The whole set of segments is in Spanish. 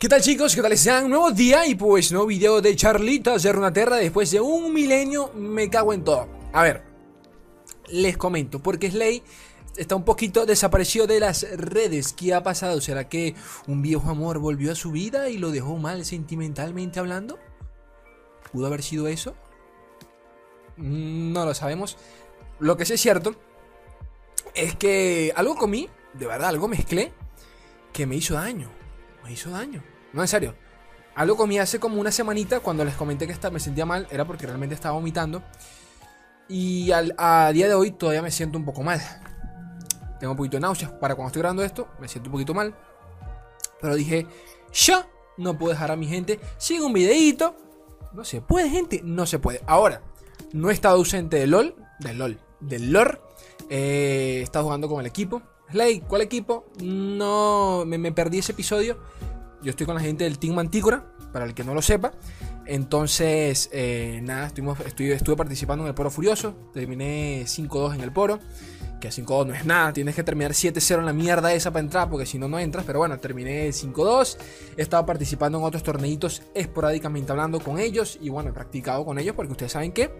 ¿Qué tal chicos? ¿Qué tal están? Nuevo día y pues nuevo video de Charlitas de Runaterra después de un milenio me cago en todo. A ver, les comento, porque Slay está un poquito desaparecido de las redes. ¿Qué ha pasado? ¿Será que un viejo amor volvió a su vida y lo dejó mal sentimentalmente hablando? ¿Pudo haber sido eso? Mm, no lo sabemos. Lo que sí es cierto es que algo comí, de verdad, algo mezclé que me hizo daño me hizo daño. No, en serio. Algo comí hace como una semanita cuando les comenté que me sentía mal, era porque realmente estaba vomitando. Y a día de hoy todavía me siento un poco mal. Tengo un poquito de náuseas. Para cuando estoy grabando esto, me siento un poquito mal. Pero dije, ya no puedo dejar a mi gente sin un videito. No se puede, gente. No se puede. Ahora, no he estado ausente de LOL. Del LOL. Del LOR. he estado jugando con el equipo. Slay, ¿cuál equipo? No, me, perdí ese episodio. Yo estoy con la gente del Team Mantícora, para el que no lo sepa. Entonces, eh, nada, estuvimos, estuve, participando en el Poro Furioso. Terminé 5-2 en el Poro. Que 5-2 no es nada, tienes que terminar 7-0 en la mierda esa para entrar, porque si no, no entras. Pero bueno, terminé 5-2. He estado participando en otros torneitos esporádicamente hablando con ellos. Y bueno, he practicado con ellos, porque ustedes saben que,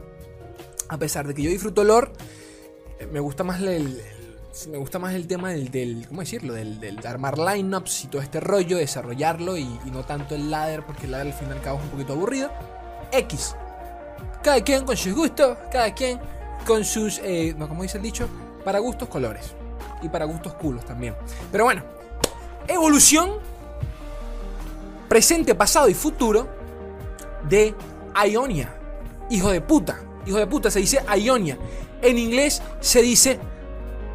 a pesar de que yo disfruto lore, eh, me gusta más el, me gusta más el tema del, ¿cómo decirlo? Del, del armar lineups y todo este rollo, desarrollarlo y, no tanto el ladder, porque el ladder al fin y al cabo es un poquito aburrido. X. Cada quien con sus gustos, cada quien con sus, eh, no, como dice el dicho, para gustos colores. Y para gustos culos también. Pero bueno, evolución, presente, pasado y futuro de Ionia. Hijo de puta. Hijo de puta se dice Ionia. En inglés se dice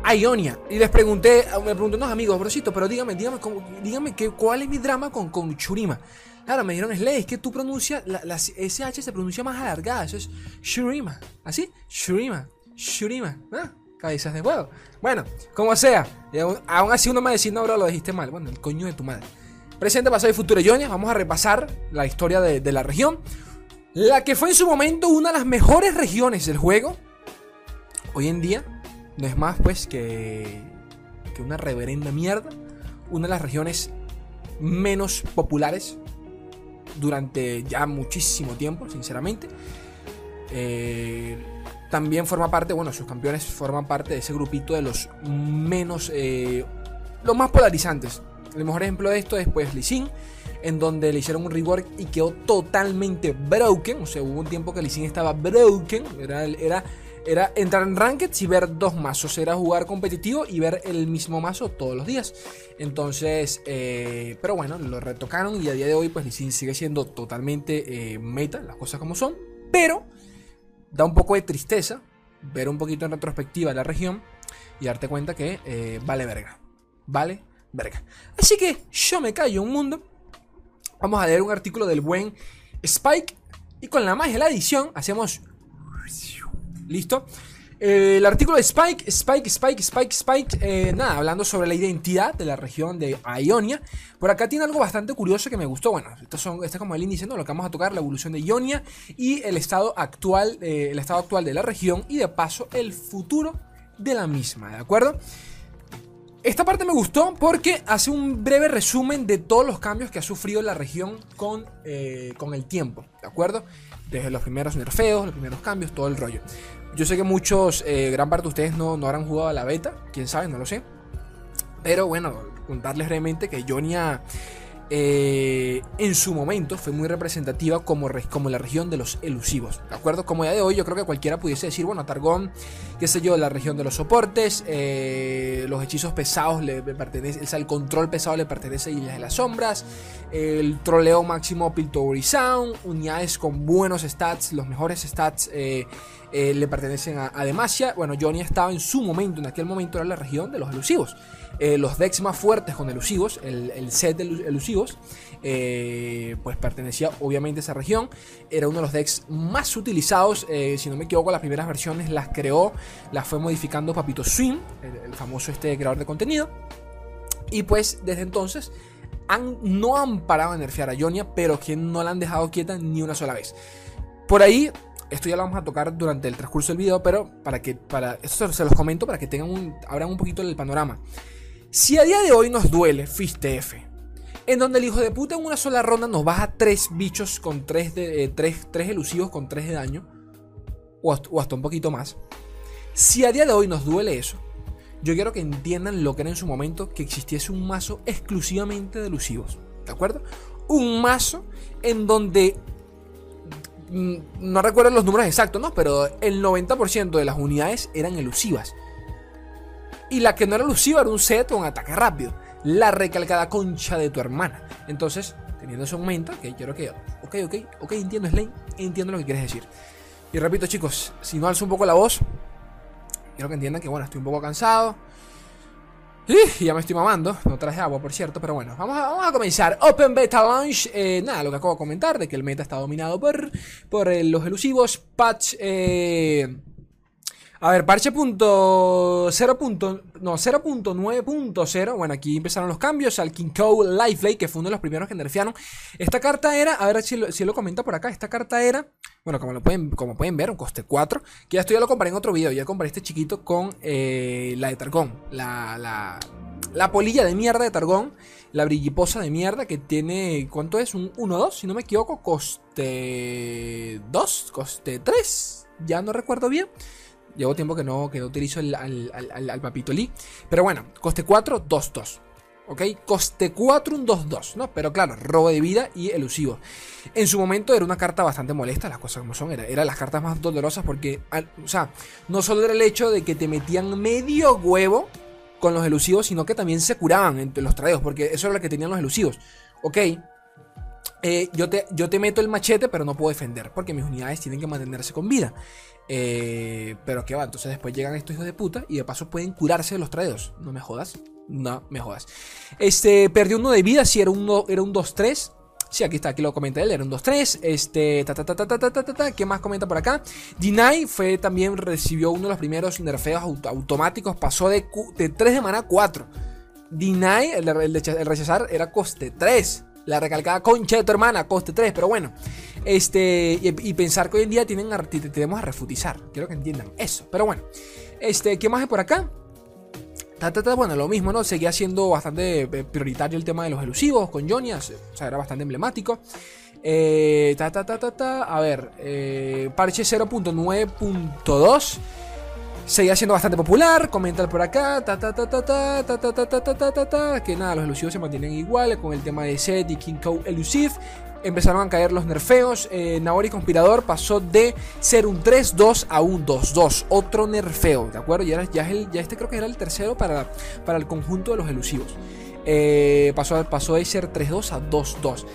a Ionia. Y les pregunté, me pregunté unos amigos, brocito, pero dígame, dígame, dígame que, cuál es mi drama con, con Churima. Claro, me dijeron, Slay, es que tú pronuncias, la, la, SH se pronuncia más alargada, eso es Shurima. ¿Así? Shurima, Shurima. ¿Ah? Cabezas de huevo. Bueno, como sea, aún así uno me a decir, no, bro, lo dijiste mal. Bueno, el coño de tu madre. Presente, pasado y futuro Ionia, vamos a repasar la historia de, de la región. La que fue en su momento una de las mejores regiones del juego. Hoy en día no es más pues que, que una reverenda mierda. Una de las regiones menos populares durante ya muchísimo tiempo, sinceramente. Eh, también forma parte, bueno, sus campeones forman parte de ese grupito de los menos, eh, los más polarizantes. El mejor ejemplo de esto es pues Lee en donde le hicieron un rework y quedó totalmente broken. O sea, hubo un tiempo que Lee estaba broken, era, era era entrar en Rankeds y ver dos mazos. Era jugar competitivo y ver el mismo mazo todos los días. Entonces, eh, pero bueno, lo retocaron y a día de hoy pues sigue siendo totalmente eh, meta, las cosas como son. Pero da un poco de tristeza ver un poquito en retrospectiva la región y darte cuenta que eh, vale verga. Vale verga. Así que yo me callo un mundo. Vamos a leer un artículo del buen Spike. Y con la magia de la edición hacemos ¿Listo? Eh, el artículo de Spike, Spike, Spike, Spike, Spike, eh, nada, hablando sobre la identidad de la región de Ionia. Por acá tiene algo bastante curioso que me gustó. Bueno, esto, son, este es como el índice, ¿no? Lo que vamos a tocar, la evolución de Ionia y el estado actual, eh, el estado actual de la región y de paso el futuro de la misma, ¿de acuerdo? Esta parte me gustó porque hace un breve resumen de todos los cambios que ha sufrido la región con, con el tiempo, ¿de acuerdo? Desde los primeros nerfeos, los primeros cambios, todo el rollo. Yo sé que muchos, eh, gran parte de ustedes no, no habrán jugado a la beta, quién sabe, no lo sé. Pero bueno, contarles brevemente que Jonia eh, en su momento fue muy representativa como, la región de los elusivos. ¿De acuerdo? Como ya de hoy, yo creo que cualquiera pudiese decir, bueno, Targón, qué sé yo, la región de los soportes, eh, los hechizos pesados le pertenece, el control pesado le pertenece a Islas de las Sombras, el troleo máximo Piltover Sound, unidades con buenos stats, los mejores stats. Eh, le pertenecen a, a, Demacia. Bueno, Jonia estaba en su momento, en aquel momento era la región de los elusivos. Eh, los decks más fuertes con elusivos, el, set de elusivos, eh, pues pertenecía obviamente a esa región. Era uno de los decks más utilizados, eh, si no me equivoco, las primeras versiones las creó, las fue modificando Papito Swing, el, famoso este creador de contenido. Y pues desde entonces han, no han parado de nerfear a Ionia, pero que no la han dejado quieta ni una sola vez. Por ahí esto ya lo vamos a tocar durante el transcurso del video, pero para que, para, esto se los comento para que tengan un, abran un poquito el panorama. Si a día de hoy nos duele Fistf, En donde el hijo de puta en una sola ronda nos baja tres bichos con tres, de, eh, tres, tres elusivos con tres de daño. O hasta, o hasta un poquito más. Si a día de hoy nos duele eso, yo quiero que entiendan lo que era en su momento que existiese un mazo exclusivamente de elusivos. ¿De acuerdo? Un mazo en donde mm, no recuerdo los números exactos, ¿no? Pero el 90% de las unidades eran elusivas. Y la que no era elusiva era un set o un ataque rápido. La recalcada concha de tu hermana. Entonces, teniendo ese aumento, ok, quiero que. Ok, ok, ok, entiendo, Slane. Entiendo lo que quieres decir. Y repito, chicos, si no alzo un poco la voz, quiero que entiendan que, bueno, estoy un poco cansado. Y ya me estoy mamando. No traje agua, por cierto. Pero bueno, vamos a, vamos a comenzar. Open Beta Launch. Eh, nada, lo que acabo de comentar de que el meta está dominado por, por eh, los elusivos. Patch. Eh, a ver, parche punto 0. no, 0.9.0. Bueno, aquí empezaron los cambios al King Cole Lifelay, que fue uno de los primeros que nerfearon. Esta carta era, a ver si lo, si lo comenta por acá. Esta carta era, bueno, como, lo pueden, como pueden ver, un coste 4. Que ya esto ya lo compré en otro video. Ya compré este chiquito con eh, la de Targón. La, la, la polilla de mierda de Targón. La brilliposa de mierda que tiene, ¿cuánto es? Un 1-2, si no me equivoco. Coste 2, coste 3. Ya no recuerdo bien. Llevo tiempo que no, que no utilizo el, al, papito Lee. Pero bueno, coste 4, 2-2. ¿Ok? Coste 4, un 2-2, ¿no? Pero claro, robo de vida y elusivo. En su momento era una carta bastante molesta, las cosas como son. Era, era las cartas más dolorosas porque, o sea, no solo era el hecho de que te metían medio huevo con los elusivos, sino que también se curaban entre los tradeos, porque eso era lo que tenían los elusivos. Ok, eh, yo, te, yo te meto el machete, pero no puedo defender, porque mis unidades tienen que mantenerse con vida. Eh, pero que va, entonces después llegan estos hijos de puta y de paso pueden curarse de los tradeos. No me jodas. No me jodas. Este, perdió uno de vida, si era un, era un 2-3. Sí, aquí está, aquí lo comenta él, era un 2-3. Este, ta, ta, ta, ta, ta, ta, ta, ta, ¿qué más comenta por acá? Deny fue también, recibió uno de los primeros nerfeos automáticos, pasó de, de 3 de mana a 4. Deny, el, el, el rechazar, era coste 3. La recalcada concha de tu hermana, coste 3, pero bueno. Este, y, pensar que hoy en día tienen tenemos a refutizar. Quiero que entiendan eso. Pero bueno, este, ¿qué más hay por acá? bueno, lo mismo, ¿no? Seguía siendo bastante eh, prioritario el tema de los elusivos con Jonia. O sea, era bastante emblemático. Eh, ta, ta, ta, ta, A ver, eh, parche 0.9.2 seguía siendo bastante popular. Comentar por acá. Que nada, los elusivos se mantienen iguales con el tema de Set y King Cow Elusive empezaron a caer los nerfeos. Eh, Naori Conspirador pasó de ser un 3-2 a un 2-2. Otro nerfeo, ¿de acuerdo? Ya, ya, el, ya, este creo que era el tercero para, para el conjunto de los elusivos. Eh, pasó, pasó de ser 3-2 a 2-2.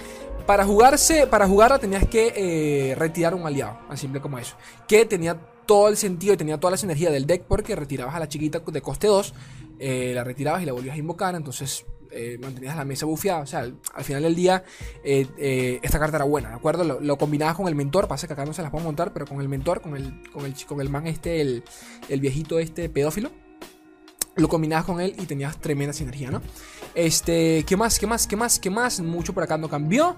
Para jugarse, para jugarla tenías que eh, retirar un aliado, así simple como eso. Que tenía todo el sentido y tenía todas las energías del deck porque retirabas a la chiquita de coste 2, la retirabas y la volvías a invocar, entonces eh, mantenías la mesa bufeada. O sea, al, final del día, eh, eh, esta carta era buena, ¿de acuerdo? Lo, combinabas con el mentor. Pasa que acá no se las puedo montar, pero con el mentor, con el, con el, con el man este, el, el viejito este pedófilo. Lo combinabas con él y tenías tremenda sinergia, ¿no? Este, ¿qué más? ¿Qué más? ¿Qué más? ¿Qué más? Mucho por acá no cambió.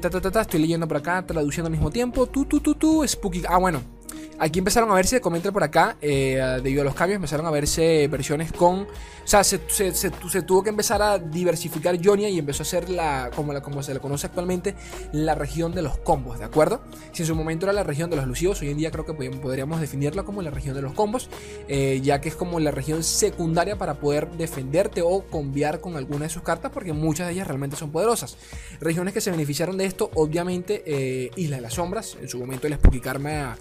ta, ta, ta, estoy leyendo por acá, traduciendo al mismo tiempo. Tú, tú, tú, tú, Spooky. Ah, bueno. Aquí empezaron a verse, comenten por acá, eh, debido a los cambios, empezaron a verse versiones con. O sea, se, tuvo que empezar a diversificar Jonia y empezó a ser la como, la, como se le conoce actualmente, la región de los combos, ¿de acuerdo? Si en su momento era la región de los elusivos, hoy en día creo que podríamos definirla como la región de los combos, eh, ya que es como la región secundaria para poder defenderte o cambiar con alguna de sus cartas, porque muchas de ellas realmente son poderosas. Regiones que se beneficiaron de esto, obviamente, eh, Isla de las Sombras, en su momento el Spooky Karma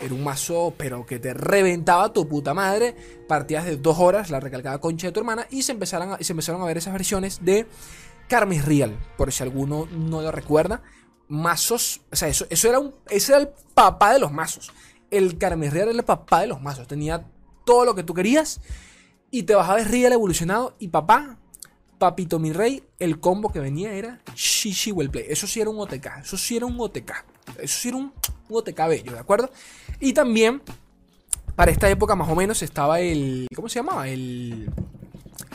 era un mazo, pero que te reventaba tu puta madre. Partidas de dos horas, la recalcada concha de tu hermana. Y se empezaron a, se empezaron a ver esas versiones de Carmis Real. Por si alguno no lo recuerda. Mazos. O sea, eso, eso era un. Era el papá de los mazos. El Carmis Real era el papá de los mazos. Tenía todo lo que tú querías. Y te bajabas Real evolucionado. Y papá, papito mi rey, el combo que venía era Shishi Wellplay. Eso sí era un OTK. Eso sí era un OTK. Eso sí era un, un OTK bello, ¿de acuerdo? Y también, para esta época más o menos, estaba el. ¿Cómo se llamaba? El.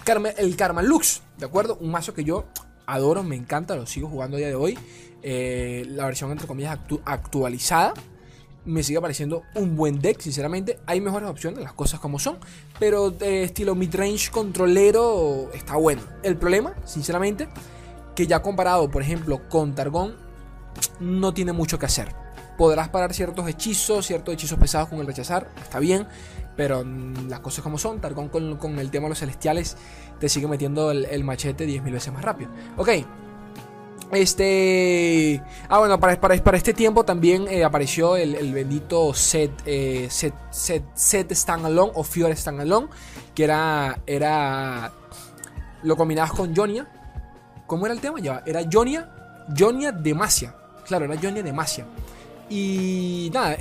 Karma, el Karma Lux, ¿de acuerdo? Un mazo que yo adoro, me encanta, lo sigo jugando a día de hoy. Eh, la versión, entre comillas, actualizada. Me sigue pareciendo un buen deck, sinceramente. Hay mejores opciones, las cosas como son. Pero de estilo midrange controlero está bueno. El problema, sinceramente, que ya comparado, por ejemplo, con Targón, no tiene mucho que hacer. Podrás parar ciertos hechizos, ciertos hechizos pesados con el rechazar, está bien, pero las cosas como son, Targón con, el tema de los celestiales te sigue metiendo el, machete 10.000 veces más rápido. Ok. Este. Ah, bueno, para, para, este tiempo también eh, apareció el, bendito set, eh, set, set, set Standalone o Fiore Standalone, que era. era lo combinabas con Jonia. ¿Cómo era el tema? Ya, era Jonia, Jonia Demacia. Claro, era Jonia Demacia. Y nada,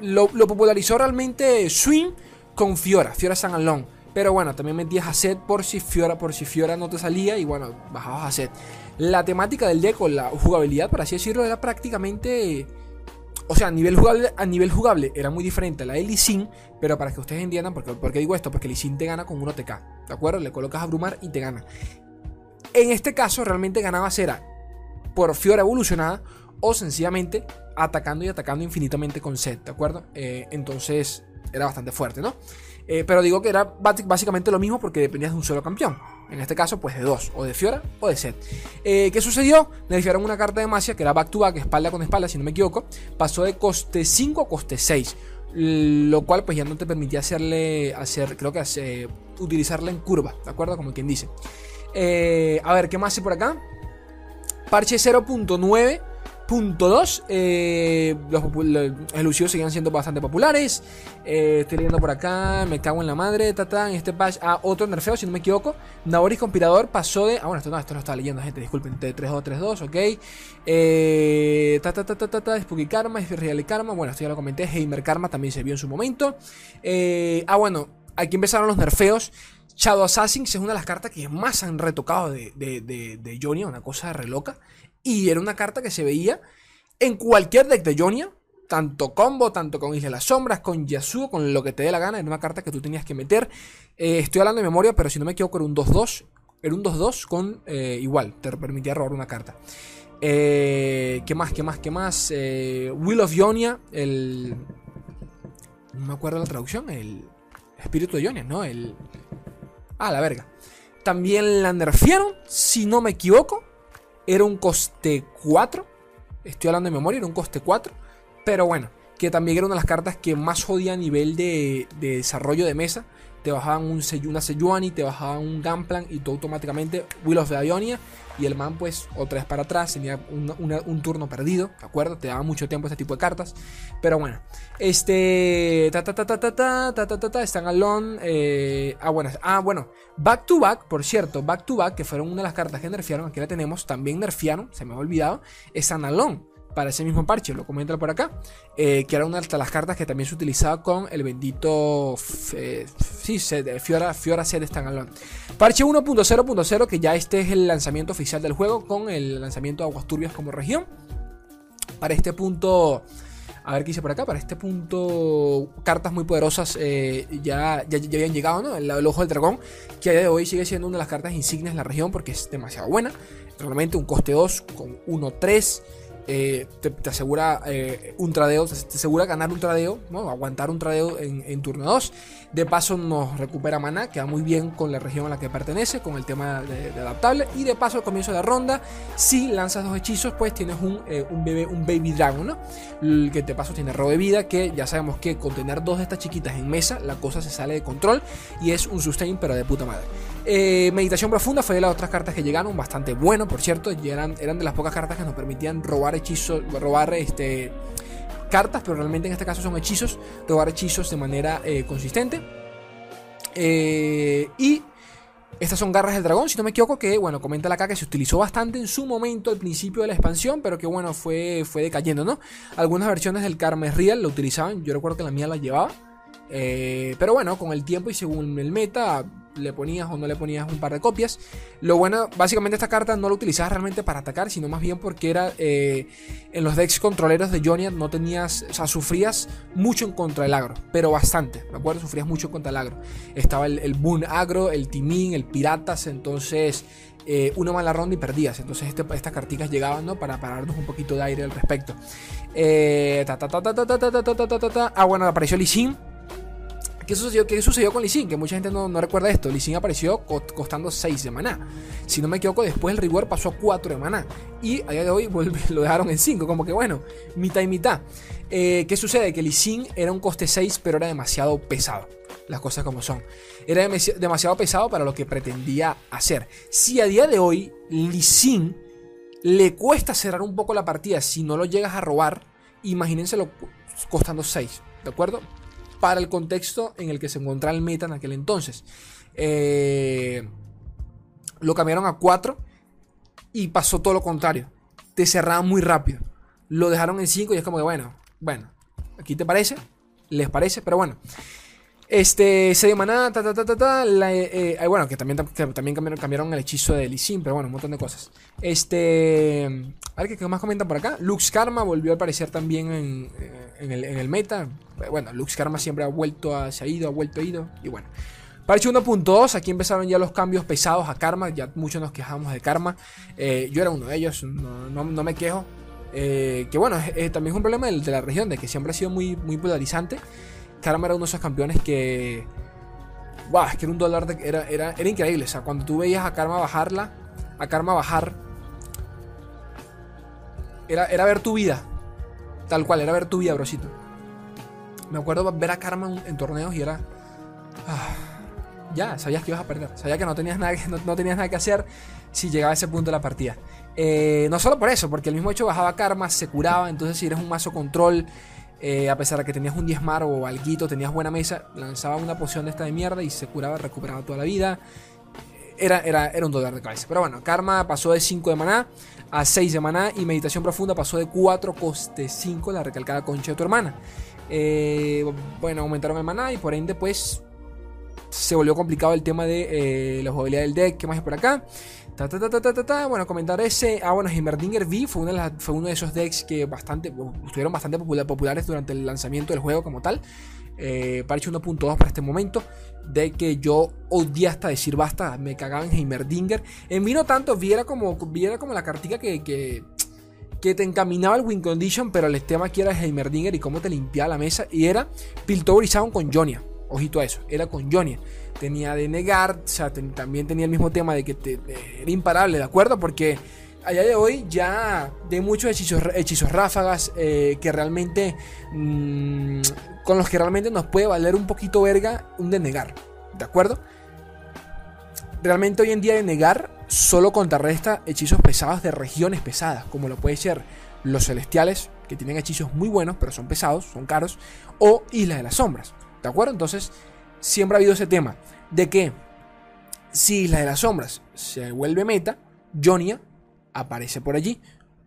lo, popularizó realmente Swing con Fiora, Fiora San Alon. Pero bueno, también metías a set por si Fiora, por si Fiora no te salía y bueno, bajabas a set. La temática del deck o la jugabilidad, por así decirlo, era prácticamente... O sea, a nivel jugable, a nivel jugable era muy diferente a la de pero para que ustedes entiendan, porque, porque digo esto, porque Lee te gana con 1TK, ¿de acuerdo? Le colocas a Brumar y te gana. En este caso, realmente ganabas era por Fiora evolucionada o sencillamente atacando y atacando infinitamente con set, ¿de acuerdo? Eh, entonces, era bastante fuerte, ¿no? Eh, pero digo que era básicamente lo mismo porque dependías de un solo campeón. En este caso, pues de dos, o de Fiora o de Set. Eh, ¿Qué sucedió? Nerfearon una carta de Masia que era back to back, espalda con espalda, si no me equivoco. Pasó de coste 5 a coste 6. Lo cual, pues ya no te permitía hacerle, hacer, creo que hacer, utilizarla en curva, ¿de acuerdo? Como quien dice. A ver, ¿qué más hay por acá? Parche 0.9 Punto 2, eh, los, los siguen siendo bastante populares. Eh, estoy leyendo por acá, me cago en la madre, tata, en este patch a otro nerfeo, si no me equivoco. Naboris Conspirador pasó de. Ah, bueno, esto no, esto lo estaba leyendo, gente, disculpen, de 3-2-3-2, ok. Eh, ta, ta, ta, ta, ta, Spooky Karma, Real Karma, bueno, esto ya lo comenté. Heimer Karma también se vio en su momento. Eh, ah, bueno, aquí empezaron los nerfeos. Shadow Assassins es una de las cartas que más han retocado de, de, de, de Johnny, una cosa re loca. Y era una carta que se veía en cualquier deck de Jonia. Tanto combo, tanto con Isla de las Sombras, con Yasuo, con lo que te dé la gana. Era una carta que tú tenías que meter. Eh, estoy hablando de memoria, pero si no me equivoco, era un 2-2. Era un 2-2 con eh, igual, te permitía robar una carta. Eh, ¿Qué más? ¿Qué más? ¿Qué más? Will of Ionia, el. No me acuerdo la traducción. El espíritu de Ionia, ¿no? El. Ah, la verga. También la nerfearon, si no me equivoco era un coste 4. Estoy hablando de memoria, era un coste 4. Pero bueno, que también era una de las cartas que más jodía a nivel de, de desarrollo de mesa te bajaban un, una Sejuani, te bajaban un Gunplan y tú automáticamente Will of the Ionia y el man pues otra vez para atrás, tenía un turno perdido, ¿de acuerdo? Te daba mucho tiempo este tipo de cartas, pero bueno, este, ta ta ta ta ta ta ta ta ta, ta están alone, eh, ah bueno, ah bueno, Back to Back, por cierto, Back to Back, que fueron una de las cartas que nerfearon, aquí la tenemos, también nerfearon, se me ha olvidado, es Alone para ese mismo parche, lo comentan por acá, eh, que era una de las cartas que también se utilizaba con el bendito eh, sí, Fiora, Fiora Set Standalone. Parche 1.0.0, que ya este es el lanzamiento oficial del juego con el lanzamiento de Aguas Turbias como región. Para este punto, a ver qué hice por acá, para este punto, cartas muy poderosas eh, ya, ya, habían llegado, ¿no? El, el, Ojo del Dragón, que a día de hoy sigue siendo una de las cartas insignias de la región porque es demasiado buena. Realmente un coste 2 con 1-3. Eh, te, asegura eh, un tradeo, te, asegura ganar un tradeo, ¿no? aguantar un tradeo en, turno 2. De paso nos recupera mana, queda muy bien con la región a la que pertenece, con el tema de, adaptable. Y de paso al comienzo de la ronda, si lanzas dos hechizos, pues tienes un, eh, un, bebé, un baby dragon, que de paso tiene robo de vida, que ya sabemos que con tener dos de estas chiquitas en mesa, la cosa se sale de control y es un sustain pero de puta madre. Meditación profunda fue de las otras cartas que llegaron, bastante bueno, por cierto, eran, eran de las pocas cartas que nos permitían robar hechizos, robar este, cartas, pero realmente en este caso son hechizos, robar hechizos de manera eh, consistente. Eh, y estas son garras del dragón, si no me equivoco, que bueno, comenta acá que se utilizó bastante en su momento al principio de la expansión, pero que bueno, fue, fue decayendo, ¿no? Algunas versiones del Karma Real lo utilizaban, yo recuerdo que la mía la llevaba. Eh, pero bueno, con el tiempo y según el meta, le ponías o no le ponías un par de copias. Lo bueno, básicamente esta carta no la utilizabas realmente para atacar, sino más bien porque era eh, en los decks controleros de Jonia no tenías, o sea, sufrías mucho en contra del agro, pero bastante, ¿de acuerdo? Sufrías mucho contra el agro. Estaba el, el Boon agro, el Timín, el Piratas, entonces eh, una mala ronda y perdías. Entonces este, estas carticas llegaban ¿no? para pararnos un poquito de aire al respecto. ah, bueno, apareció Lee ¿Qué sucedió, ¿Qué sucedió con Lee Que mucha gente no, recuerda esto. Lee apareció costando 6 de maná. Si no me equivoco, después el rigor pasó a 4 de maná. Y a día de hoy lo dejaron en 5. Como que bueno, mitad y mitad. Eh, ¿Qué sucede? Que Lee era un coste 6, pero era demasiado pesado. Las cosas como son. Era demasiado pesado para lo que pretendía hacer. Si a día de hoy Lee le cuesta cerrar un poco la partida si no lo llegas a robar, imagínenselo costando 6. ¿De acuerdo? Para el contexto en el que se encontraba el meta en aquel entonces. Eh, lo cambiaron a 4 y pasó todo lo contrario. Te cerraban muy rápido. Lo dejaron en 5 y es como que, bueno, bueno, aquí te parece, les parece, pero bueno. Este, se maná, ta, ta, ta, ta, ta eh, eh, bueno, que también, también cambiaron, cambiaron, el hechizo de Lee pero bueno, un montón de cosas. Este, a ver qué más comentan por acá. Lux Karma volvió a aparecer también en, el, en el, meta. Bueno, Lux Karma siempre ha vuelto a, se ha ido, ha vuelto, a ido. Y bueno. Parche 1.2, aquí empezaron ya los cambios pesados a Karma. Ya muchos nos quejamos de Karma. Eh, yo era uno de ellos, no, no, me quejo. que bueno, también es un problema de, de, la región, de que siempre ha sido muy, muy polarizante. Karma era uno de esos campeones que. Wow, es que era un dólar de, era, era, era increíble. O sea, cuando tú veías a Karma bajarla, a Karma bajar. Era, era ver tu vida. Tal cual, era ver tu vida, brosito. Me acuerdo ver a Karma en, torneos y era. Ah, ya, sabías que ibas a perder. Sabías que no tenías nada, no, no tenías nada que hacer si llegaba a ese punto de la partida. Eh, no solo por eso, porque el mismo hecho bajaba Karma, se curaba. Entonces, si eres un mazo control eh, a pesar de que tenías un diezmar o alguito, tenías buena mesa, lanzaba una poción de esta de mierda y se curaba, recuperaba toda la vida. Era, era, era un dolor de cabeza. Pero bueno, Karma pasó de 5 de maná a 6 de maná y Meditación Profunda pasó de 4 coste 5, la recalcada concha de tu hermana. Eh, bueno, aumentaron el maná y por ende pues se volvió complicado el tema de eh, la jugabilidad del deck. ¿Qué más hay por acá? bueno, comentar ese. Ah, bueno, Heimerdinger V fue, fue uno de esos decks que bastante, estuvieron bastante populares durante el lanzamiento del juego como tal. Eh, Parche 1.2 para este momento. De que yo odié hasta decir basta. Me cagaba en Heimerdinger. En vino tanto, viera como, viera como la cartica que, que, te encaminaba al win condition. Pero el tema aquí era Heimerdinger y cómo te limpiaba la mesa. Y era Piltover y Sound con Jonia. Ojito a eso, era con Jonia tenía de negar, o sea, también tenía el mismo tema de que te, era imparable, ¿de acuerdo? Porque allá de hoy ya de muchos hechizos, hechizos ráfagas eh, que realmente, mm, con los que realmente nos puede valer un poquito verga un denegar, ¿de acuerdo? Realmente hoy en día denegar solo contrarresta hechizos pesados de regiones pesadas, como lo puede ser los celestiales, que tienen hechizos muy buenos, pero son pesados, son caros, o Isla de las Sombras, ¿de acuerdo? Entonces, siempre ha habido ese tema de que si la de las Sombras se vuelve meta, Jonia aparece por allí.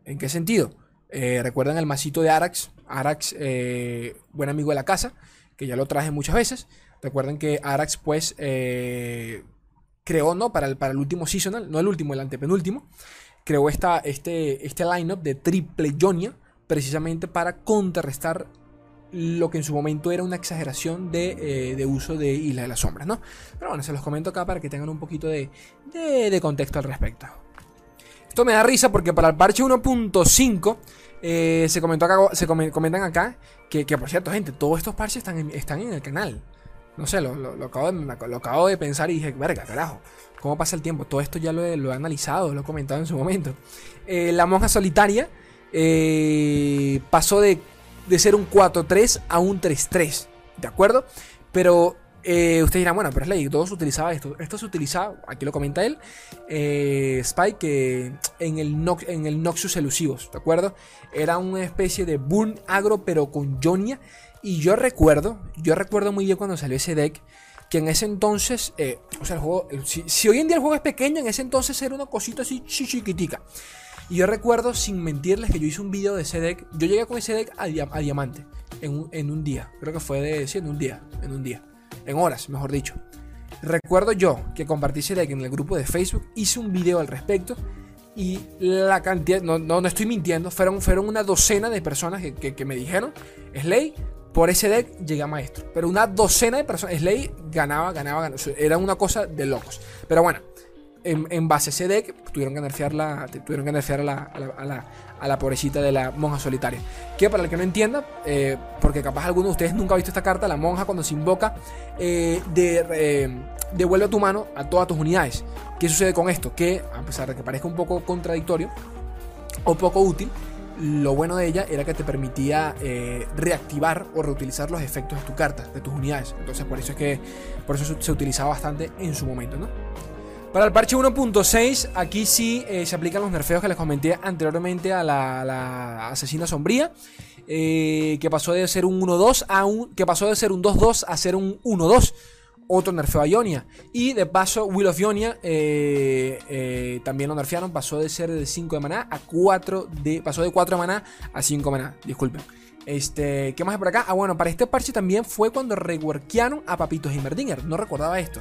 ¿En qué sentido? Eh, Recuerdan el masito de Arax, Arax, eh, buen amigo de la casa, que ya lo traje muchas veces. Recuerden que Arax, pues, eh, creó, ¿no? Para el, para el último seasonal, no el último, el antepenúltimo, creó esta, este, este lineup de triple Jonia, precisamente para contrarrestar lo que en su momento era una exageración de, eh, uso de Isla de las Sombras, ¿no? Pero bueno, se los comento acá para que tengan un poquito de, contexto al respecto. Esto me da risa porque para el parche 1.5 eh, se, comentó acá, se comentan acá que, por cierto, gente, todos estos parches están en, el canal. No sé, lo, acabo de, pensar y dije, verga, carajo, ¿cómo pasa el tiempo? Todo esto ya lo he, analizado, lo he comentado en su momento. Eh, la monja solitaria pasó de de ser un 4-3 a un 3-3. ¿De acuerdo? Pero eh, ustedes dirán, bueno, pero es ley, todos utilizaban esto. Esto se utilizaba, aquí lo comenta él, eh, Spike, en, el en Noxus elusivos, ¿de acuerdo? Era una especie de Burn agro, pero con Jonia. Y yo recuerdo, yo recuerdo muy bien cuando salió ese deck, que en ese entonces, eh, o sea, el juego, si, hoy en día el juego es pequeño, en ese entonces era una cosita así chiquitica. Y yo recuerdo, sin mentirles, que yo hice un video de ese deck. Yo llegué con ese deck a, diamante en un, día. Creo que fue de. Sí, en un día. En un día. En horas, mejor dicho. Recuerdo yo que compartí ese deck en el grupo de Facebook. Hice un video al respecto. Y la cantidad. No, no, estoy mintiendo. Fueron, fueron una docena de personas que, me dijeron. Slay, por ese deck llegué a maestro. Pero una docena de personas. Slay ganaba, ganaba, ganaba. Era una cosa de locos. Pero bueno. En, base a ese tuvieron que nerfear, tuvieron que nerfear a, la, a, la, a, la, pobrecita de la monja solitaria. Que para el que no entienda, eh, porque capaz alguno de ustedes nunca ha visto esta carta, la monja cuando se invoca, eh, de, eh, devuelve a tu mano a todas tus unidades. ¿Qué sucede con esto? Que, a pesar de que parezca un poco contradictorio o poco útil, lo bueno de ella era que te permitía reactivar o reutilizar los efectos de tu carta, de tus unidades. Entonces por eso es que por eso se utilizaba bastante en su momento, ¿no? Para el parche 1.6, aquí sí eh, se aplican los nerfeos que les comenté anteriormente a la, asesina sombría. Eh, que pasó de ser un 1-2 a un. que pasó de ser un 2-2 a ser un 1-2. Otro nerfeo a Ionia. Y de paso, Will of Ionia eh, también lo nerfearon. Pasó de ser de 5 de maná a 4 de. Pasó de 4 de maná a 5 de maná. Disculpen. Este, ¿Qué más por acá? Ah, bueno, para este parche también fue cuando reworkearon a Papitos Heimerdinger. No recordaba esto.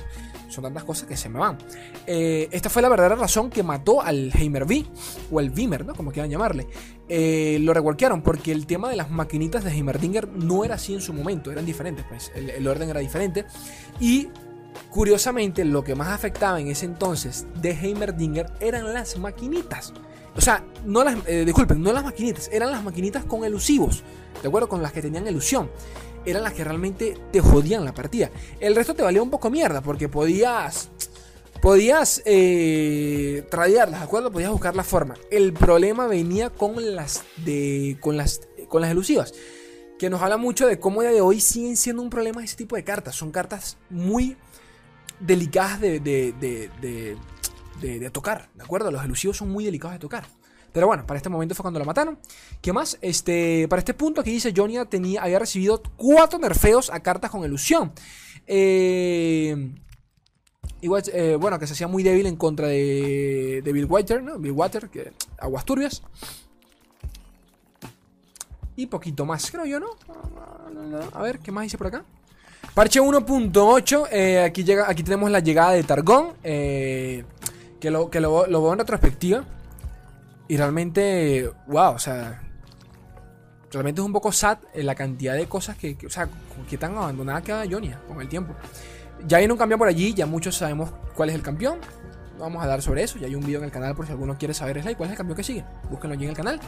Son tantas cosas que se me van. Eh, esta fue la verdadera razón que mató al Heimer V, o el Vimer, ¿no? Como quieran llamarle. Eh, lo reworkearon porque el tema de las maquinitas de Heimerdinger no era así en su momento, eran diferentes, pues. El, orden era diferente. Y curiosamente, lo que más afectaba en ese entonces de Heimerdinger eran las maquinitas. O sea, no las, eh, disculpen, no las maquinitas, eran las maquinitas con elusivos. ¿de acuerdo? Con las que tenían ilusión. Eran las que realmente te jodían la partida. El resto te valía un poco mierda, porque podías. Podías eh, tradearlas, ¿de acuerdo? Podías buscar la forma. El problema venía con las de. con las. con las elusivas. Que nos habla mucho de cómo día de hoy siguen siendo un problema ese tipo de cartas. Son cartas muy delicadas de, de, de, de tocar, ¿de acuerdo? Los elusivos son muy delicados de tocar. Pero bueno, para este momento fue cuando lo mataron. ¿Qué más? Este, para este punto aquí dice Jonia tenía, había recibido cuatro nerfeos a cartas con ilusión. Eh, igual, eh, bueno, que se hacía muy débil en contra de, de Bill Water, ¿no? Bill Water, que, aguas turbias. Y poquito más, creo yo, ¿no? A ver, ¿qué más dice por acá? Parche 1.8, eh, aquí, llega, aquí tenemos la llegada de Targón, que, lo, que lo, lo veo en retrospectiva. Y realmente, wow, o sea, realmente es un poco sad la cantidad de cosas que, o sea, que tan abandonada queda Jonia con el tiempo. Ya hay un cambio por allí, ya muchos sabemos cuál es el campeón. Vamos a dar sobre eso. Ya hay un video en el canal por si alguno quiere saber cuál es el campeón que sigue. Búsquenlo allí en el canal.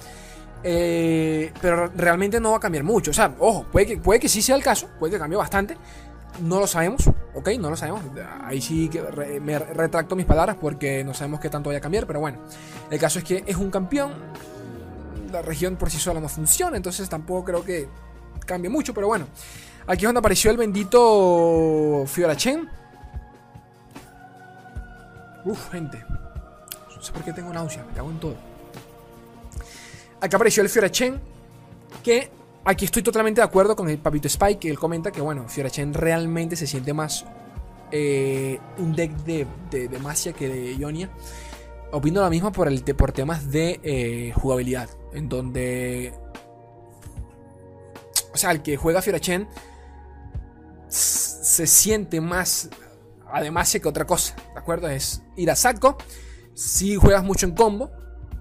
Eh, pero realmente no va a cambiar mucho. O sea, ojo, puede que, puede que sí sea el caso, puede que cambie bastante. No lo sabemos, ok, no lo sabemos. Ahí sí que me retracto mis palabras porque no sabemos qué tanto vaya a cambiar, pero bueno. El caso es que es un campeón. La región por sí sola no funciona, entonces tampoco creo que cambie mucho, pero bueno. Aquí es donde apareció el bendito Fiorachen. Uf, gente. No sé por qué tengo náusea, me cago en todo. Aquí apareció el Fiorachen. Que Aquí estoy totalmente de acuerdo con el papito Spike, que él comenta que, bueno, Fiorachen realmente se siente más eh, un deck de, de, que de Ionia. Opino lo mismo por, el, por temas de eh, jugabilidad, en donde... O sea, el que juega Fiorachen se siente más además que otra cosa, ¿de acuerdo? Es ir a saco. Si juegas mucho en combo,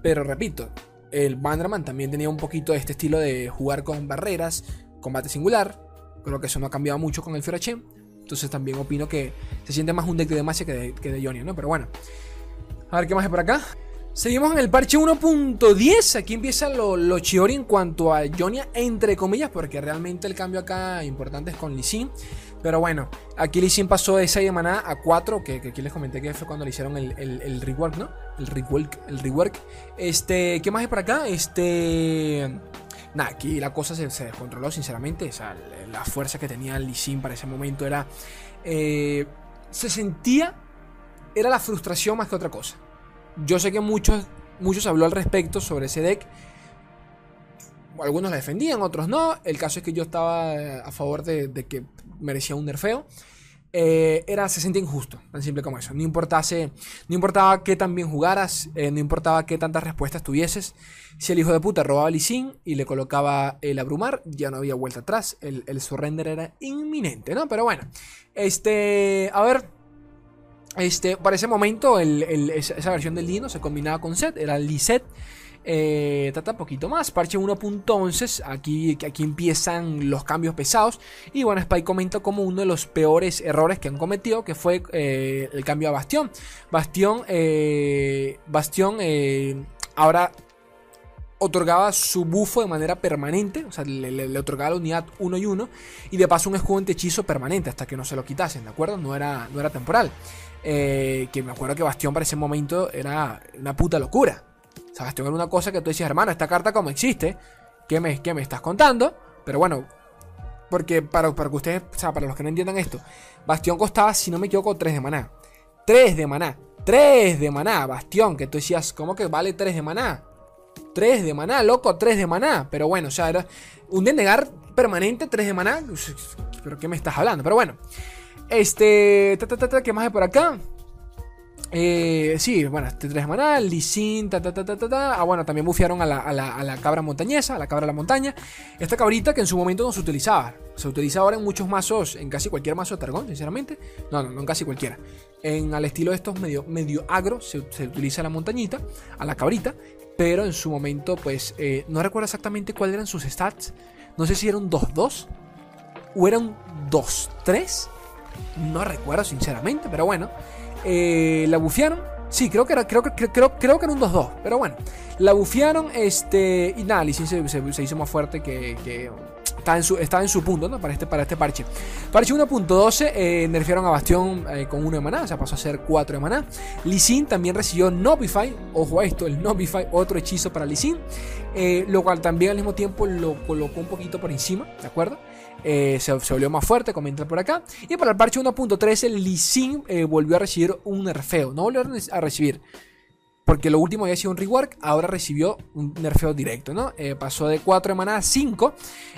pero repito, el Banderman también tenía un poquito de este estilo de jugar con barreras, combate singular. Creo que eso no ha cambiado mucho con el Fiorachen. Entonces también opino que se siente más un deck de Demacia que de, que Ionia, ¿no? Pero bueno. A ver qué más hay por acá. Seguimos en el parche 1.10. Aquí empieza lo, lo, chiori en cuanto a Ionia, entre comillas, porque realmente el cambio acá importante es con Lee pero bueno, aquí Lee pasó de 6 de maná a 4, que, aquí les comenté que fue cuando le hicieron el, el, rework, ¿no? El rework, el rework. Este, ¿qué más hay por acá? Este... Nada, aquí la cosa se, descontroló, sinceramente. O sea, la fuerza que tenía Lee para ese momento era... Eh, se sentía... Era la frustración más que otra cosa. Yo sé que muchos, muchos habló al respecto sobre ese deck algunos la defendían, otros no. El caso es que yo estaba eh, a favor de, que merecía un nerfeo. Eh, era, se sentía injusto, tan simple como eso. No, importase, no importaba qué tan bien jugaras, eh, no importaba qué tantas respuestas tuvieses. Si el hijo de puta robaba el Sin y le colocaba el abrumar, ya no había vuelta atrás. El, el surrender era inminente, ¿no? Pero bueno, este, a ver, este, para ese momento esa versión del Dino se combinaba con Set, era el Set Eh, trata poquito más. Parche 1.11. Aquí, aquí empiezan los cambios pesados. Y bueno, Spike comenta como uno de los peores errores que han cometido. Que fue eh, el cambio a Bastión. Bastión. Eh, Bastión. ahora otorgaba su bufo de manera permanente, o sea, le, otorgaba la unidad 1 y 1, y de paso un escudo hechizo permanente hasta que no se lo quitasen, ¿de acuerdo? No era, no era temporal. Eh, que me acuerdo que Bastión para ese momento era una puta locura. O sea, Bastión era una cosa que tú decías, hermano, esta carta como existe, ¿qué me, qué me estás contando? Pero bueno, porque para, para que ustedes, o sea, para los que no entiendan esto, Bastión costaba, si no me equivoco, 3 de maná. 3 de maná. 3 de maná, Bastión, que tú decías, ¿cómo que vale 3 de maná? 3 de maná, loco, 3 de maná. Pero bueno, o sea, era un denegar permanente, 3 de maná. ¿Pero qué me estás hablando? Pero bueno. Este. ¿Qué más hay por acá? Eh, sí, bueno, este 3 de maná, Lisin, ta, ta, ta, ta, ta, Ah, bueno, también bufiaron a la, a, la, a la, cabra montañesa, a la cabra de la montaña. Esta cabrita que en su momento no se utilizaba. Se utiliza ahora en muchos mazos, en casi cualquier mazo de Targón, sinceramente. No, no, no en casi cualquiera. En al estilo de estos medio, medio agro se, se utiliza la montañita, a la cabrita pero en su momento, pues, eh, no recuerdo exactamente cuáles eran sus stats. No sé si era un 2-2 o era un 2-3. No recuerdo, sinceramente, pero bueno. Eh, la bufiaron. Sí, creo que era, creo, creo, creo, que era un 2-2. Pero bueno. La bufiaron. Este. Y nada, Lee se, hizo más fuerte que, que estaba en su, en su punto, ¿no? Para este, para este parche. Parche 1.12, eh, nerfearon a Bastión eh, con 1 de maná, o sea, pasó a ser 4 de maná. Lee también recibió Nobify, ojo a esto, el Nobify, otro hechizo para Lee eh, lo cual también al mismo tiempo lo colocó un poquito por encima, ¿de acuerdo? Se, se, volvió más fuerte, comenta por acá. Y para el parche 1.13, Lee volvió a recibir un nerfeo, no volvió a recibir porque lo último había sido un rework, ahora recibió un nerfeo directo, ¿no? Eh, pasó de 4 de a 5.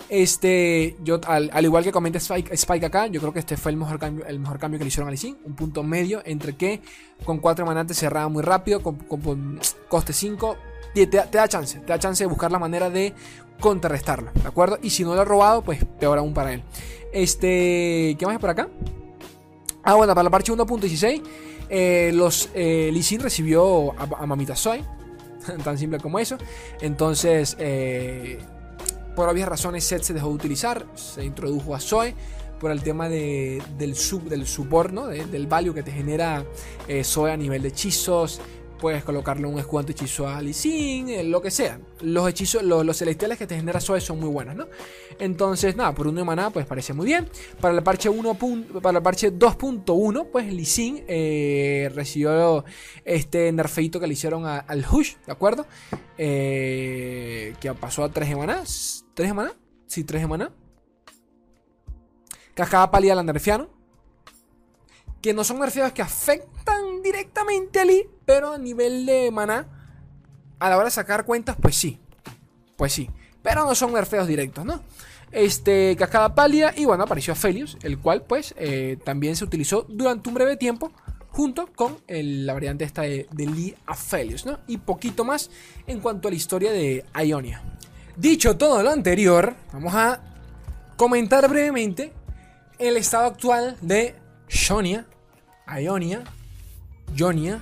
Este, yo, al, igual que comenta Spike, acá, yo creo que este fue el mejor cambio, el mejor cambio que le hicieron a Lee Un punto medio entre que con 4 de cerraba muy rápido, con, coste 5. Te, te, da chance, te da chance de buscar la manera de contrarrestarlo, ¿de acuerdo? Y si no lo ha robado, pues peor aún para él. Este, ¿qué más hay por acá? Ah, bueno, para la parche 1.16 eh, los eh, recibió a, Mamita Soy, tan simple como eso. Entonces, eh, por obvias razones, Set se dejó de utilizar, se introdujo a Zoe por el tema del, sub, del support, del value que te genera eh, Zoe a nivel de hechizos, Puedes colocarle un escudo hechizo a Sin, eh, lo que sea. Los hechizos, los, celestiales que te genera Zoe son muy buenos, ¿no? Entonces, nada, por uno de maná, pues parece muy bien. Para el parche 1. Para el parche 2.1, pues Lee eh, recibió este nerfeito que le hicieron al Hush, ¿de acuerdo? Eh, que pasó a 3 de maná. ¿3 de maná? Sí, 3 de maná. Cascada pálida la. Que no son nerfeados que afectan directamente a Lee pero a nivel de maná, a la hora de sacar cuentas, pues sí. Pues sí. Pero no son nerfeos directos, ¿no? Este, Cascada Palia y bueno, apareció Felius, el cual pues eh, también se utilizó durante un breve tiempo junto con la variante esta de, de Lee Aphelios, ¿no? Y poquito más en cuanto a la historia de Ionia. Dicho todo lo anterior, vamos a comentar brevemente el estado actual de Shonia, Ionia, Jonia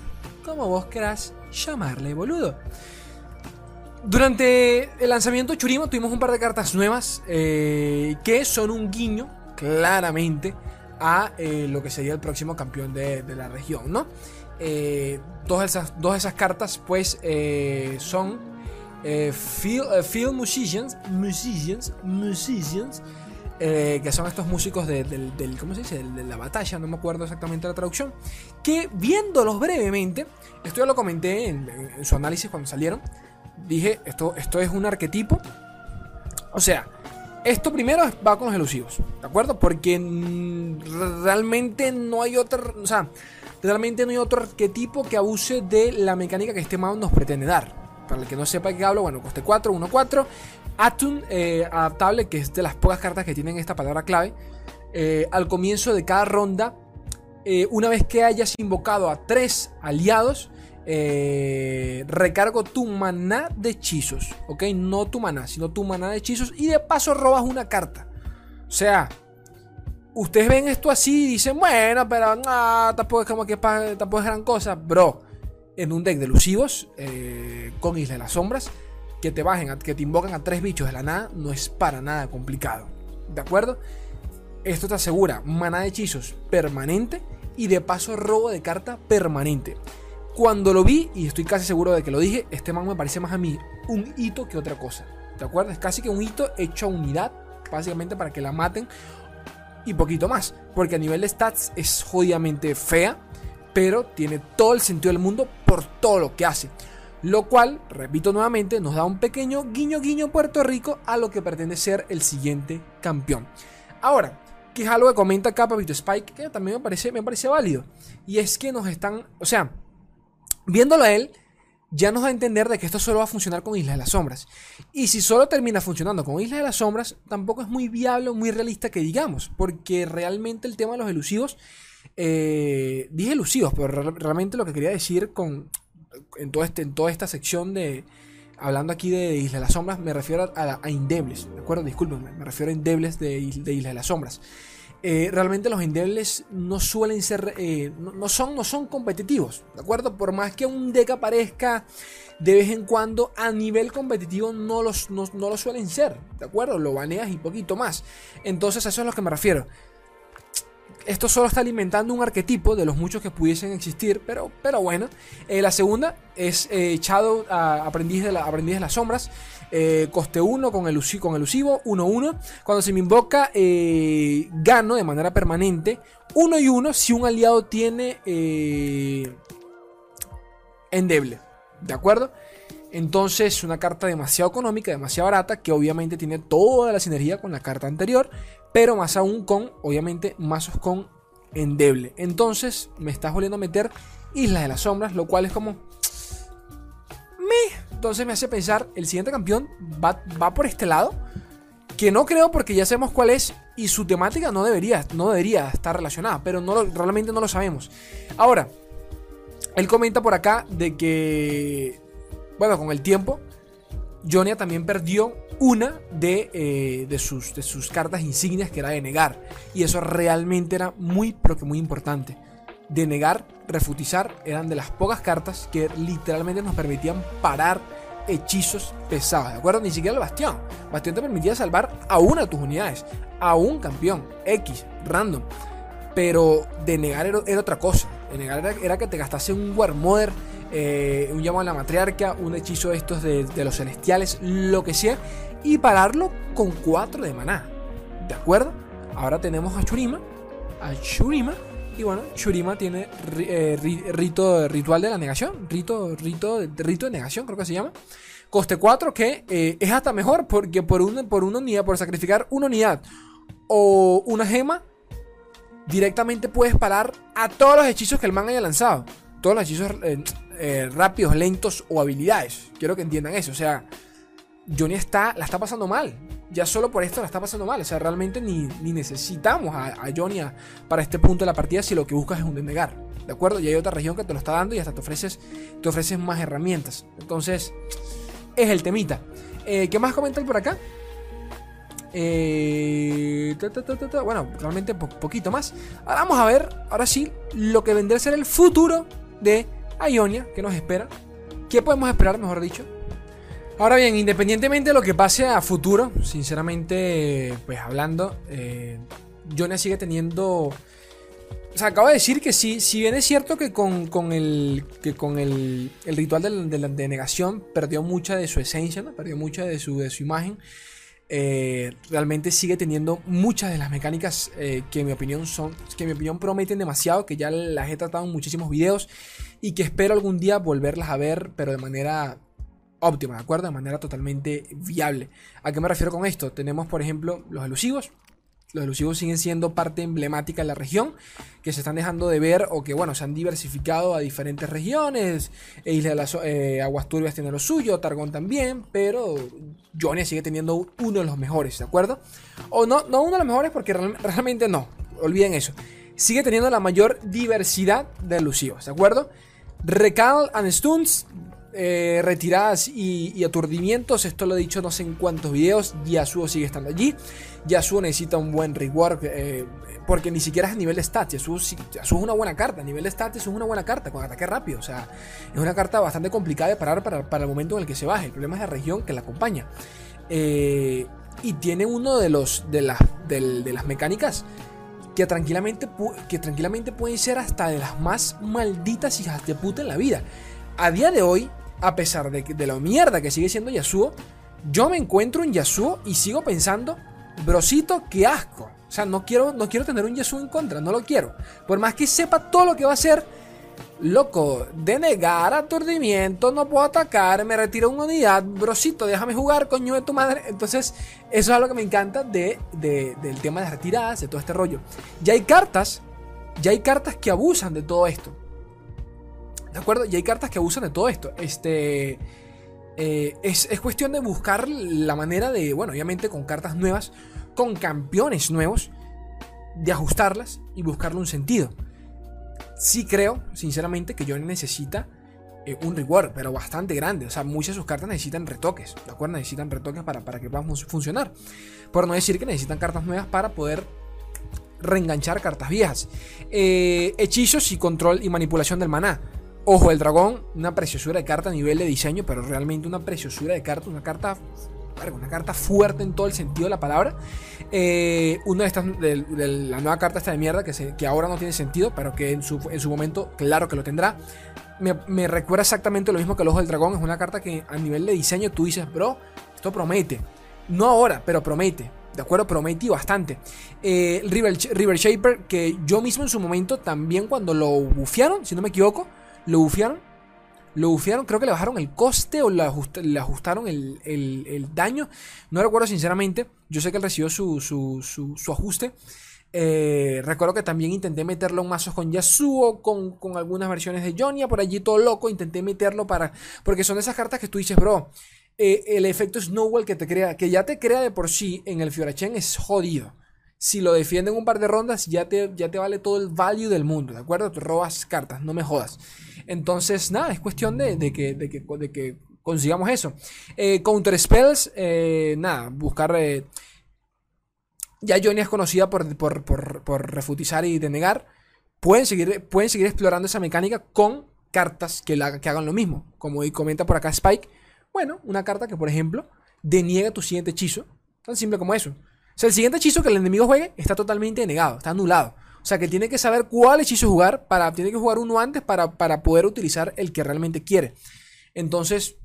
como vos querás llamarle, boludo. Durante el lanzamiento de Churimo tuvimos un par de cartas nuevas eh, que son un guiño, claramente, a eh, lo que sería el próximo campeón de, la región, ¿no? Eh, dos, de esas, dos esas cartas, pues, son Field Musicians, Musicians, Musicians, eh, que son estos músicos de, del, ¿cómo se dice? De, la batalla, no me acuerdo exactamente la traducción, que viéndolos brevemente, esto ya lo comenté en, su análisis cuando salieron, dije, esto, esto es un arquetipo, o sea, esto primero va con los elusivos, ¿de acuerdo? Porque realmente no hay otro, o sea, realmente no hay otro arquetipo que abuse de la mecánica que este mouse nos pretende dar. Para el que no sepa de qué hablo, bueno, coste 4, 1, 4. Atun eh, adaptable, que es de las pocas cartas que tienen esta palabra clave. Eh, al comienzo de cada ronda, eh, una vez que hayas invocado a tres aliados, recargo tu maná de hechizos. ¿Ok? No tu maná, sino tu maná de hechizos. Y de paso robas una carta. O sea, ustedes ven esto así y dicen, bueno, pero tampoco es como que tampoco es gran cosa. Bro, en un deck de elusivos eh, con Isla de las Sombras, que te bajen, que te invocan a tres bichos de la nada, no es para nada complicado. ¿De acuerdo? Esto te asegura mana de hechizos permanente y de paso robo de carta permanente. Cuando lo vi, y estoy casi seguro de que lo dije, este man me parece más a mí un hito que otra cosa. ¿De acuerdo? Es casi que un hito hecho a unidad, básicamente para que la maten y poquito más. Porque a nivel de stats es jodidamente fea, pero tiene todo el sentido del mundo por todo lo que hace. Lo cual, repito nuevamente, nos da un pequeño guiño guiño Puerto Rico a lo que pretende ser el siguiente campeón. Ahora, que es algo que comenta acá Papito Spike, que también me parece, me parece válido. Y es que nos están, o sea, viéndolo a él, ya nos da a entender de que esto solo va a funcionar con Islas de las Sombras. Y si solo termina funcionando con Islas de las Sombras, tampoco es muy viable o muy realista que digamos, porque realmente el tema de los elusivos, eh, dije elusivos, pero realmente lo que quería decir con, en, este, en toda esta sección de, hablando aquí de Islas de las Sombras, me refiero a, a, Indebles, ¿de acuerdo? Discúlpenme, me refiero a Indebles de, de Islas de las Sombras. Eh, realmente los Indebles no suelen ser, eh, no, son, no son competitivos, ¿de acuerdo? Por más que un deck aparezca de vez en cuando, a nivel competitivo no, los, no, no lo suelen ser, ¿de acuerdo? Lo baneas y poquito más. Entonces a eso es a lo que me refiero esto solo está alimentando un arquetipo de los muchos que pudiesen existir, pero, pero bueno. Eh, la segunda es eh, Shadow, aprendiz, de la, aprendiz de las sombras. Eh, coste 1 con, el, con elusivo, 1-1. Cuando se me invoca, gano de manera permanente 1 y 1 si un aliado tiene endeble. ¿De acuerdo? Entonces, una carta demasiado económica, demasiado barata, que obviamente tiene toda la sinergia con la carta anterior, pero más aún con, obviamente, mazos con endeble. Entonces, me estás volviendo a meter Islas de las Sombras, lo cual es como. Me. Entonces me hace pensar, el siguiente campeón va, va por este lado. Que no creo porque ya sabemos cuál es y su temática no debería, no debería estar relacionada, pero no realmente no lo sabemos. Ahora, él comenta por acá de que, bueno, con el tiempo, Jonia también perdió una de, eh, de, sus, de sus cartas insignias que era de negar. Y eso realmente era muy, pero que muy importante. De negar, refutizar, eran de las pocas cartas que literalmente nos permitían parar hechizos pesados, ¿de acuerdo? Ni siquiera el bastión. Bastión te permitía salvar a una de tus unidades, a un campeón, X, random. Pero de negar era, otra cosa. De negar era, que te gastase un War Mother, eh, un llamado a la matriarca, un hechizo de estos de, los celestiales, lo que sea y pararlo con 4 de maná. ¿De acuerdo? Ahora tenemos a Churima. A Churima. Y bueno, Churima tiene eh, rito ritual de la negación. Rito, rito, rito de negación, creo que se llama. Coste 4, que eh, es hasta mejor porque por una, por una unidad, por sacrificar una unidad o una gema, directamente puedes parar a todos los hechizos que el man haya lanzado. Todos los hechizos rápidos, lentos o habilidades. Quiero que entiendan eso. O sea, Johnny está, la está pasando mal. Ya solo por esto la está pasando mal. O sea, realmente ni, necesitamos a, Johnny para este punto de la partida si lo que buscas es un denegar. ¿De acuerdo? Y hay otra región que te lo está dando y hasta te ofreces, te ofreces más herramientas. Entonces, es el temita. Eh, ¿Qué más comentan por acá? Eh, bueno, realmente poquito más. Ahora vamos a ver, ahora sí, lo que vendrá a ser el futuro de Ionia que nos espera. ¿Qué podemos esperar, mejor dicho? Ahora bien, independientemente de lo que pase a futuro, sinceramente, pues hablando, eh, sigue teniendo. O sea, acabo de decir que sí, si bien es cierto que con, el, que con el, ritual de, la perdió mucha de su esencia, perdió mucha de su, de su imagen, eh, realmente sigue teniendo muchas de las mecánicas eh, que en mi opinión son, que en mi opinión prometen demasiado, que ya las he tratado en muchísimos videos y que espero algún día volverlas a ver, pero de manera óptima, ¿de acuerdo? De manera totalmente viable. ¿A qué me refiero con esto? Tenemos, por ejemplo, los elusivos. Los elusivos siguen siendo parte emblemática de la región, que se están dejando de ver o que, bueno, se han diversificado a diferentes regiones. Isla de las eh, Aguas Turbias tiene lo suyo, Targón también, pero Jonia sigue teniendo uno de los mejores, ¿de acuerdo? O no, no uno de los mejores porque realmente no, olviden eso. Sigue teniendo la mayor diversidad de elusivos, ¿de acuerdo? Recal and Stuns eh, retiradas y, aturdimientos, esto lo he dicho no sé en cuántos videos, Yasuo sigue estando allí. Yasuo necesita un buen rework, eh, porque ni siquiera es a nivel de stats. Yasuo, es una buena carta, a nivel de stats es una buena carta, con ataque rápido. O sea, es una carta bastante complicada de parar para, el momento en el que se baje. El problema es la región que la acompaña. Eh, y tiene uno de los de de las mecánicas que tranquilamente, que tranquilamente pueden ser hasta de las más malditas hijas de puta en la vida. A día de hoy, a pesar de, de la mierda que sigue siendo Yasuo, yo me encuentro en Yasuo y sigo pensando, brosito, qué asco. O sea, no quiero, no quiero tener un Yasuo en contra, no lo quiero. Por más que sepa todo lo que va a hacer, loco, denegar aturdimiento, no puedo atacar, me retiro una unidad, brosito, déjame jugar, coño de tu madre. Entonces, eso es lo que me encanta de, del tema de las retiradas, de todo este rollo. Ya hay cartas, ya hay cartas que abusan de todo esto. ¿De acuerdo? Ya hay cartas que abusan de todo esto. Este. Eh, es, es, cuestión de buscar la manera de, bueno, obviamente con cartas nuevas, con campeones nuevos, de ajustarlas y buscarle un sentido. Sí creo, sinceramente, que Johnny necesita eh, un reward, pero bastante grande. O sea, muchas de sus cartas necesitan retoques, ¿de acuerdo? Necesitan retoques para, para que puedan funcionar. Por no decir que necesitan cartas nuevas para poder reenganchar cartas viejas. Eh, hechizos y control y manipulación del maná. Ojo, el dragón, una preciosura de carta a nivel de diseño, pero realmente una preciosura de carta, una carta una carta fuerte en todo el sentido de la palabra. Eh, una de estas, de, la nueva carta esta de mierda, que, se, que ahora no tiene sentido, pero que en su, en su momento, claro que lo tendrá. Me, recuerda exactamente lo mismo que el Ojo del Dragón. Es una carta que a nivel de diseño tú dices, bro, esto promete. No ahora, pero promete. ¿De acuerdo? Promete bastante. Eh, River, River Shaper, que yo mismo en su momento también cuando lo bufearon, si no me equivoco, lo bufearon. Lo bufearon, creo que le bajaron el coste o le, ajustaron el, daño. No recuerdo sinceramente. Yo sé que él recibió su, su, ajuste. Eh, recuerdo que también intenté meterlo en mazos con Yasuo, con, algunas versiones de Jonia, por allí todo loco. Intenté meterlo para. Porque son esas cartas que tú dices, bro. Eh, el efecto Snowball que te crea, que ya te crea de por sí en el Fiorachen es jodido si lo defienden un par de rondas, ya te, ya te vale todo el value del mundo, ¿de acuerdo? Te robas cartas, no me jodas. Entonces, nada, es cuestión de, que, de, que, consigamos eso. Eh, counter Spells, eh, nada, buscar... Eh, ya Johnny es conocida por, por, refutizar y denegar. Pueden seguir, pueden seguir explorando esa mecánica con cartas que, la, que hagan lo mismo. Como comenta por acá Spike. Bueno, una carta que, por ejemplo, deniega tu siguiente hechizo. Tan simple como eso. El siguiente hechizo que el enemigo juegue está totalmente negado, está anulado. O sea, que tiene que saber cuál hechizo jugar, para, tiene que jugar uno antes para, para poder utilizar el que realmente quiere. Entonces,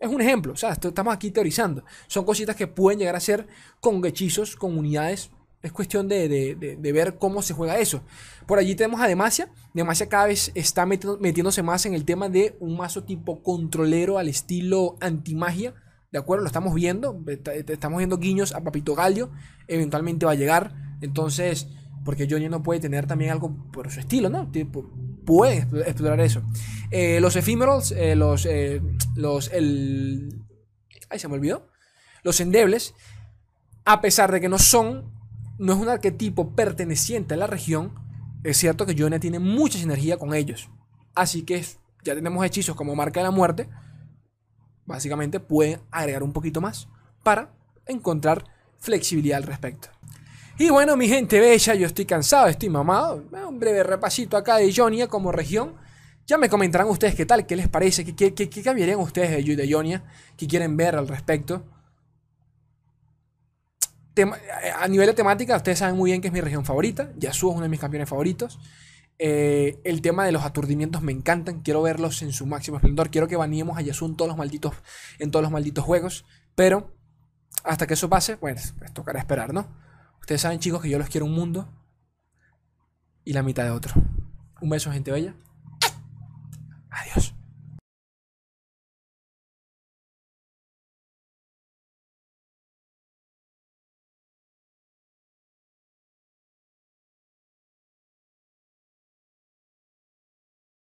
es un ejemplo, o sea, estamos aquí teorizando. Son cositas que pueden llegar a ser con hechizos, con unidades. Es cuestión de, ver cómo se juega eso. Por allí tenemos a Demacia. Demacia cada vez está metiéndose más en el tema de un mazo tipo controlero al estilo antimagia ¿De acuerdo? Lo estamos viendo. Estamos viendo guiños a Papito Galio. Eventualmente va a llegar. Entonces, porque Johnny no puede tener también algo por su estilo, ¿no? puede explorar eso. Eh, los efímeros, eh, los, eh, los, el... Ay, se me olvidó. Los endebles, a pesar de que no son, no es un arquetipo perteneciente a la región, es cierto que Johnny tiene mucha sinergia con ellos. Así que ya tenemos hechizos como marca de la muerte, básicamente pueden agregar un poquito más para encontrar flexibilidad al respecto. Y bueno, mi gente bella, yo estoy cansado, estoy mamado. Un breve repasito acá de Jonia como región. Ya me comentarán ustedes qué tal, qué les parece, qué, qué, cambiarían ustedes de, de qué quieren ver al respecto. a nivel de temática, ustedes saben muy bien que es mi región favorita. Yasuo es uno de mis campeones favoritos. Eh, el tema de los aturdimientos me encantan. Quiero verlos en su máximo esplendor. Quiero que baneemos a Yasuo en todos los malditos, en todos los malditos juegos. Pero hasta que eso pase, pues, pues tocará esperar, ¿no? Ustedes saben, chicos, que yo los quiero un mundo y la mitad de otro. Un beso, gente bella. Adiós.